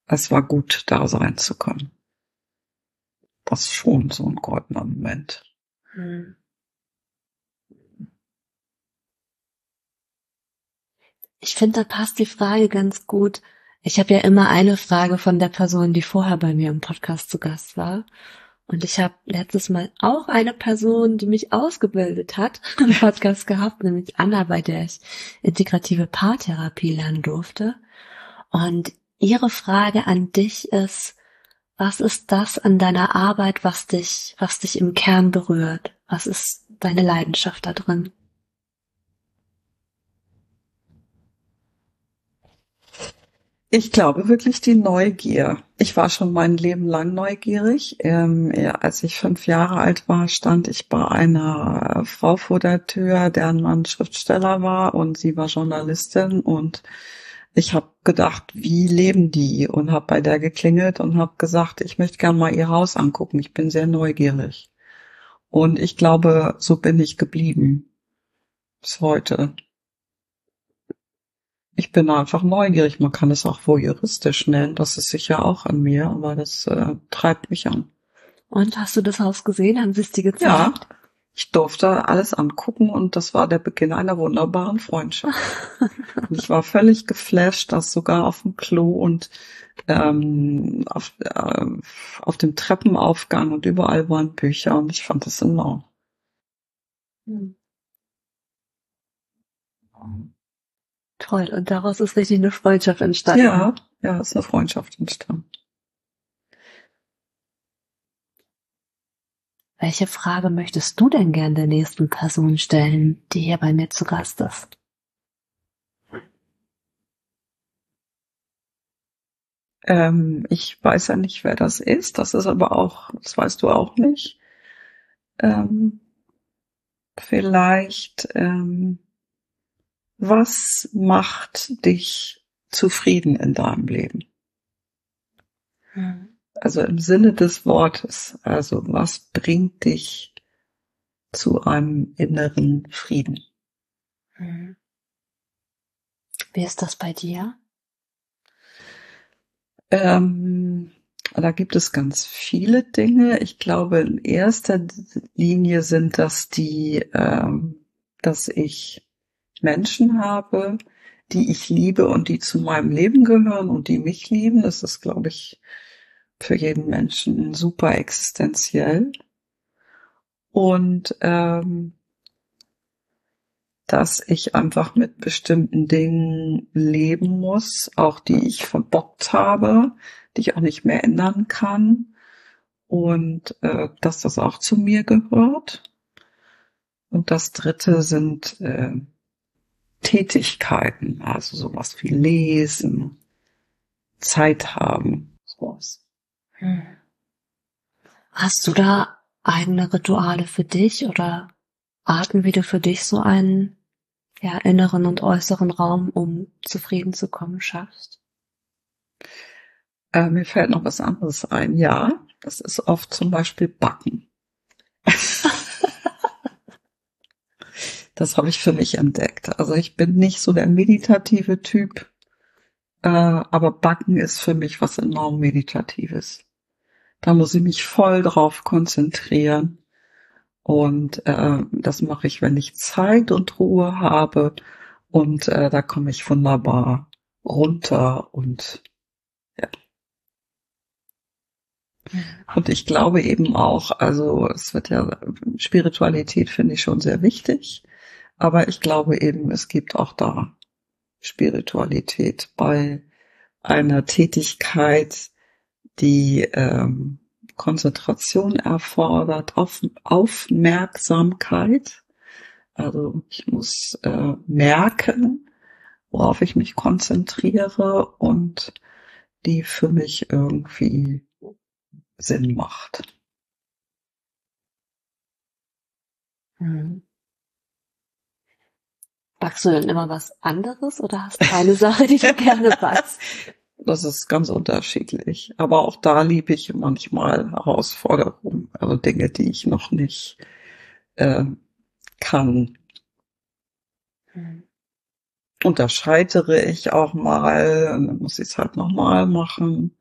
es war gut, da sein zu können. Das ist schon so ein goldener Moment. Mhm. Ich finde, da passt die Frage ganz gut. Ich habe ja immer eine Frage von der Person, die vorher bei mir im Podcast zu Gast war. Und ich habe letztes Mal auch eine Person, die mich ausgebildet hat, (laughs) im Podcast gehabt, nämlich Anna, bei der ich integrative Paartherapie lernen durfte. Und ihre Frage an dich ist, was ist das an deiner Arbeit, was dich, was dich im Kern berührt? Was ist deine Leidenschaft da drin? Ich glaube wirklich die Neugier. Ich war schon mein Leben lang neugierig. Ähm, ja, als ich fünf Jahre alt war, stand ich bei einer Frau vor der Tür, deren Mann Schriftsteller war und sie war Journalistin und ich habe gedacht, wie leben die? Und habe bei der geklingelt und habe gesagt, ich möchte gerne mal ihr Haus angucken. Ich bin sehr neugierig. Und ich glaube, so bin ich geblieben bis heute ich bin einfach neugierig. Man kann es auch voyeuristisch nennen. Das ist sicher auch an mir, aber das äh, treibt mich an. Und hast du das Haus gesehen? Haben sie es dir gezeigt? Ja, ich durfte alles angucken und das war der Beginn einer wunderbaren Freundschaft. (laughs) und ich war völlig geflasht, dass sogar auf dem Klo und ähm, auf, äh, auf dem Treppenaufgang und überall waren Bücher und ich fand das enorm. Hm. Toll. Und daraus ist richtig eine Freundschaft entstanden. Ja, ja, ist eine Freundschaft entstanden. Welche Frage möchtest du denn gern der nächsten Person stellen, die hier bei mir zu Gast ist? Ähm, ich weiß ja nicht, wer das ist. Das ist aber auch, das weißt du auch nicht. Ähm, vielleicht ähm, was macht dich zufrieden in deinem Leben? Mhm. Also im Sinne des Wortes. Also was bringt dich zu einem inneren Frieden? Mhm. Wie ist das bei dir? Ähm, da gibt es ganz viele Dinge. Ich glaube, in erster Linie sind das die, ähm, dass ich Menschen habe, die ich liebe und die zu meinem Leben gehören und die mich lieben. Das ist, glaube ich, für jeden Menschen super existenziell. Und ähm, dass ich einfach mit bestimmten Dingen leben muss, auch die ich verbockt habe, die ich auch nicht mehr ändern kann und äh, dass das auch zu mir gehört. Und das Dritte sind äh, Tätigkeiten, also sowas wie Lesen, Zeit haben, sowas. Hm. Hast du da eigene Rituale für dich oder Arten, wie du für dich so einen ja, inneren und äußeren Raum, um zufrieden zu kommen, schaffst? Äh, mir fällt noch was anderes ein. Ja, das ist oft zum Beispiel Backen. (laughs) das habe ich für mich entdeckt. Also ich bin nicht so der meditative Typ, äh, aber Backen ist für mich was enorm Meditatives. Da muss ich mich voll drauf konzentrieren. Und äh, das mache ich, wenn ich Zeit und Ruhe habe. Und äh, da komme ich wunderbar runter und ja. Und ich glaube eben auch, also es wird ja, Spiritualität finde ich schon sehr wichtig, aber ich glaube eben, es gibt auch da Spiritualität bei einer Tätigkeit, die ähm, Konzentration erfordert, auf, Aufmerksamkeit. Also ich muss äh, merken, worauf ich mich konzentriere und die für mich irgendwie Sinn macht. Mhm. Backst du denn immer was anderes oder hast du eine Sache, die du (laughs) gerne backst? Das ist ganz unterschiedlich. Aber auch da liebe ich manchmal Herausforderungen, also Dinge, die ich noch nicht äh, kann. Hm. Und da scheitere ich auch mal, dann muss ich es halt nochmal machen.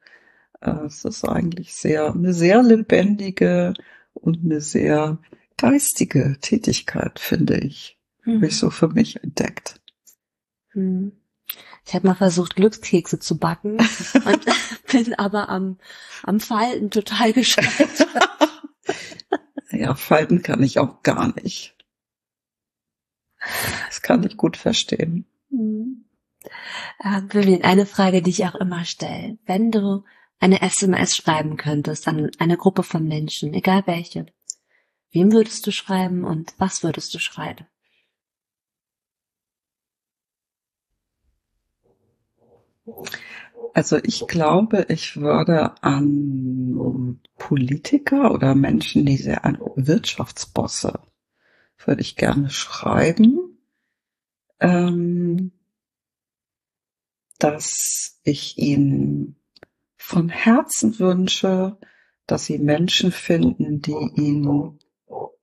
Äh, es ist eigentlich sehr, eine sehr lebendige und eine sehr geistige Tätigkeit, finde ich. Hm. Habe ich so für mich entdeckt. Hm. Ich habe mal versucht, Glückskekse zu backen (laughs) und (laughs) bin aber am, am Falten total gescheitert. (laughs) ja, Falten kann ich auch gar nicht. Das kann ich gut verstehen. Hm. Äh, Vivian, eine Frage, die ich auch immer stelle. Wenn du eine SMS schreiben könntest an eine Gruppe von Menschen, egal welche, wem würdest du schreiben und was würdest du schreiben? Also ich glaube, ich würde an Politiker oder Menschen, die sehr an Wirtschaftsbosse, würde ich gerne schreiben, ähm, dass ich ihnen von Herzen wünsche, dass sie Menschen finden, die ihnen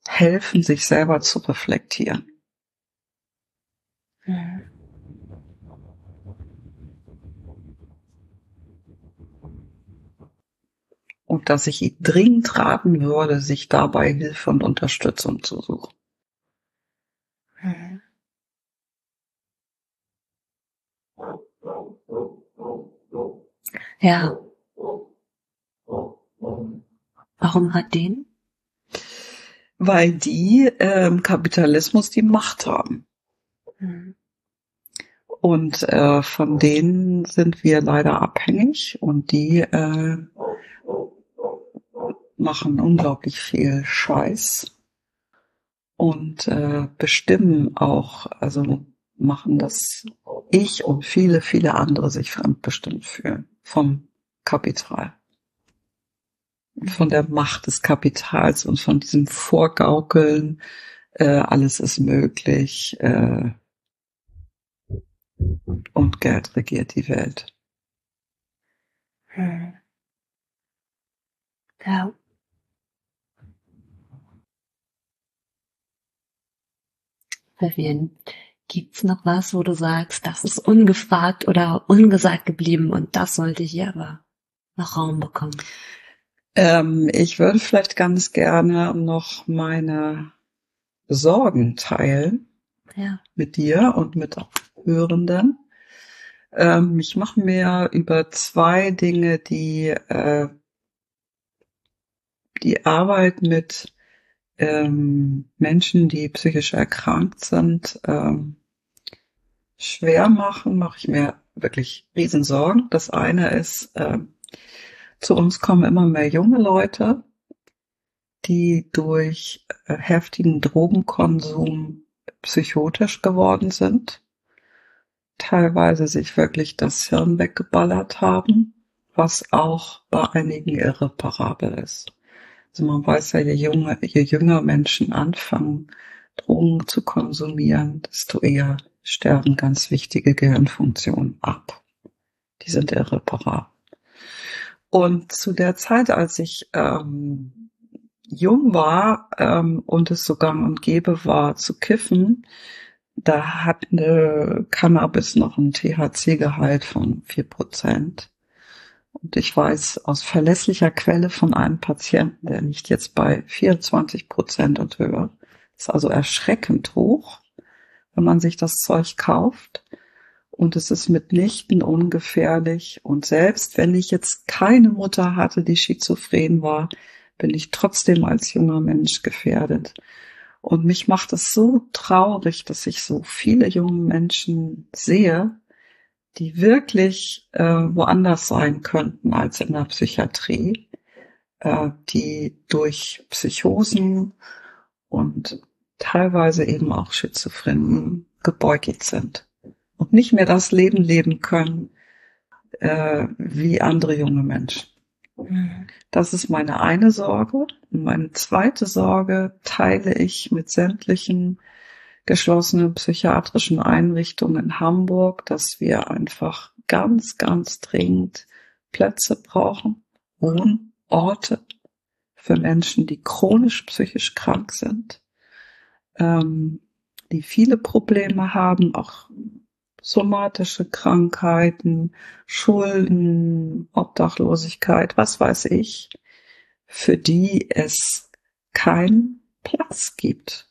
helfen, sich selber zu reflektieren. Mhm. Und dass ich ihn dringend raten würde, sich dabei Hilfe und Unterstützung zu suchen. Mhm. Ja. Warum hat den? Weil die ähm, Kapitalismus die Macht haben. Mhm. Und äh, von denen sind wir leider abhängig und die äh, machen unglaublich viel Scheiß und äh, bestimmen auch, also machen, dass ich und viele, viele andere sich fremdbestimmt fühlen vom Kapital. Von der Macht des Kapitals und von diesem Vorgaukeln, äh, alles ist möglich, äh, Und Geld regiert die Welt. Hm. Ja. Vivian, gibt's noch was, wo du sagst, das ist ungefragt oder ungesagt geblieben und das sollte hier aber noch Raum bekommen? Ähm, ich würde vielleicht ganz gerne noch meine Sorgen teilen Ja. mit dir und mit Hörenden. Ähm, ich mache mir über zwei Dinge, die äh, die Arbeit mit ähm, Menschen, die psychisch erkrankt sind, ähm, schwer machen, mache ich mir wirklich Riesensorgen. Das eine ist, äh, zu uns kommen immer mehr junge Leute, die durch äh, heftigen Drogenkonsum psychotisch geworden sind, teilweise sich wirklich das Hirn weggeballert haben, was auch bei einigen irreparabel ist. Also man weiß ja, je jünger, je jünger Menschen anfangen, Drogen zu konsumieren, desto eher sterben ganz wichtige Gehirnfunktionen ab. Die sind irreparabel. Und zu der Zeit, als ich ähm, jung war ähm, und es so gang und gäbe war zu kiffen, da hat eine Cannabis noch einen THC-Gehalt von vier Prozent. Und ich weiß aus verlässlicher Quelle von einem Patienten, der liegt jetzt bei 24 Prozent und höher. Ist also erschreckend hoch, wenn man sich das Zeug kauft. Und es ist mitnichten ungefährlich. Und selbst wenn ich jetzt keine Mutter hatte, die schizophren war, bin ich trotzdem als junger Mensch gefährdet. Und mich macht es so traurig, dass ich so viele junge Menschen sehe, die wirklich äh, woanders sein könnten als in der Psychiatrie, äh, die durch Psychosen und teilweise eben auch Schizophrenen gebeugt sind und nicht mehr das Leben leben können äh, wie andere junge Menschen. Das ist meine eine Sorge. Und meine zweite Sorge teile ich mit sämtlichen geschlossenen psychiatrischen Einrichtungen in Hamburg, dass wir einfach ganz, ganz dringend Plätze brauchen, Wohnorte für Menschen, die chronisch psychisch krank sind, ähm, die viele Probleme haben, auch somatische Krankheiten, Schulden, Obdachlosigkeit, was weiß ich, für die es keinen Platz gibt.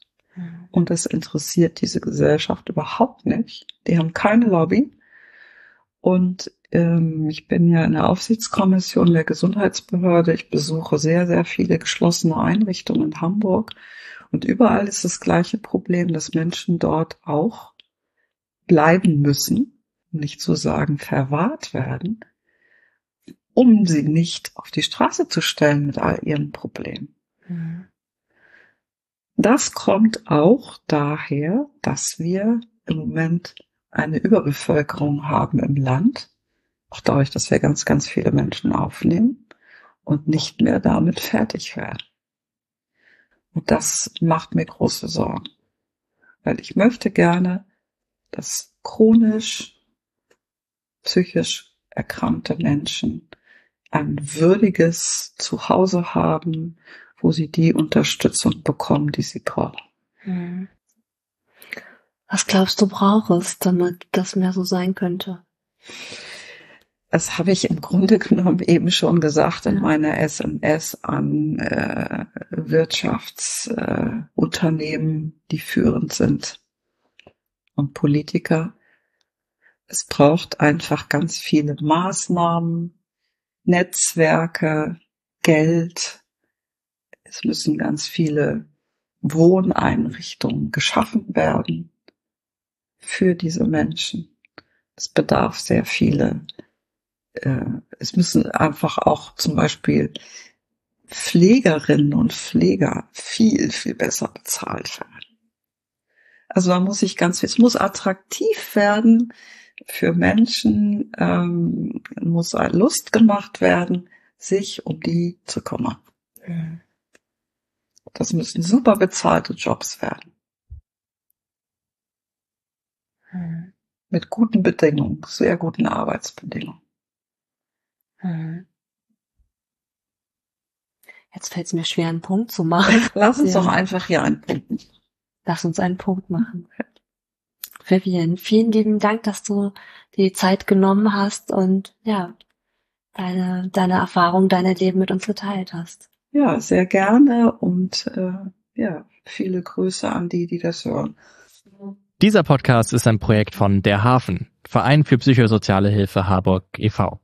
Und das interessiert diese Gesellschaft überhaupt nicht. Die haben keine Lobby. Und ähm, ich bin ja in der Aufsichtskommission der Gesundheitsbehörde. Ich besuche sehr, sehr viele geschlossene Einrichtungen in Hamburg. Und überall ist das gleiche Problem, dass Menschen dort auch bleiben müssen, nicht zu sagen verwahrt werden, um sie nicht auf die Straße zu stellen mit all ihren Problemen. Mhm. Das kommt auch daher, dass wir im Moment eine Überbevölkerung haben im Land, auch dadurch, dass wir ganz, ganz viele Menschen aufnehmen und nicht mehr damit fertig werden. Und das macht mir große Sorgen, weil ich möchte gerne, dass chronisch psychisch erkrankte Menschen ein würdiges Zuhause haben, wo sie die Unterstützung bekommen, die sie brauchen. Mhm. Was glaubst du brauchst, damit das mehr so sein könnte? Das habe ich im Grunde genommen eben schon gesagt in Ja. meiner SMS an äh, Wirtschaftsunternehmen, äh, die führend sind und Politiker. Es braucht einfach ganz viele Maßnahmen, Netzwerke, Geld. Es müssen ganz viele Wohneinrichtungen geschaffen werden für diese Menschen. Es bedarf sehr viele äh, es müssen einfach auch zum Beispiel Pflegerinnen und Pfleger viel, viel besser bezahlt werden. Also da muss ich ganz, es muss attraktiv werden für Menschen, ähm, muss Lust gemacht werden, sich um die zu kümmern. Mhm. Das müssen super bezahlte Jobs werden. Mhm. Mit guten Bedingungen, sehr guten Arbeitsbedingungen. Mhm. Jetzt fällt es mir schwer, einen Punkt zu machen. Lass uns Ja. doch einfach hier einen Punkt machen. Lass uns einen Punkt machen. Vivian, vielen lieben Dank, dass du dir die Zeit genommen hast und ja, deine, deine Erfahrung, dein Leben mit uns geteilt hast. Ja, sehr gerne und äh, ja, viele Grüße an die, die das hören. Dieser Podcast ist ein Projekt von Der Hafen, Verein für psychosoziale Hilfe Harburg e.V.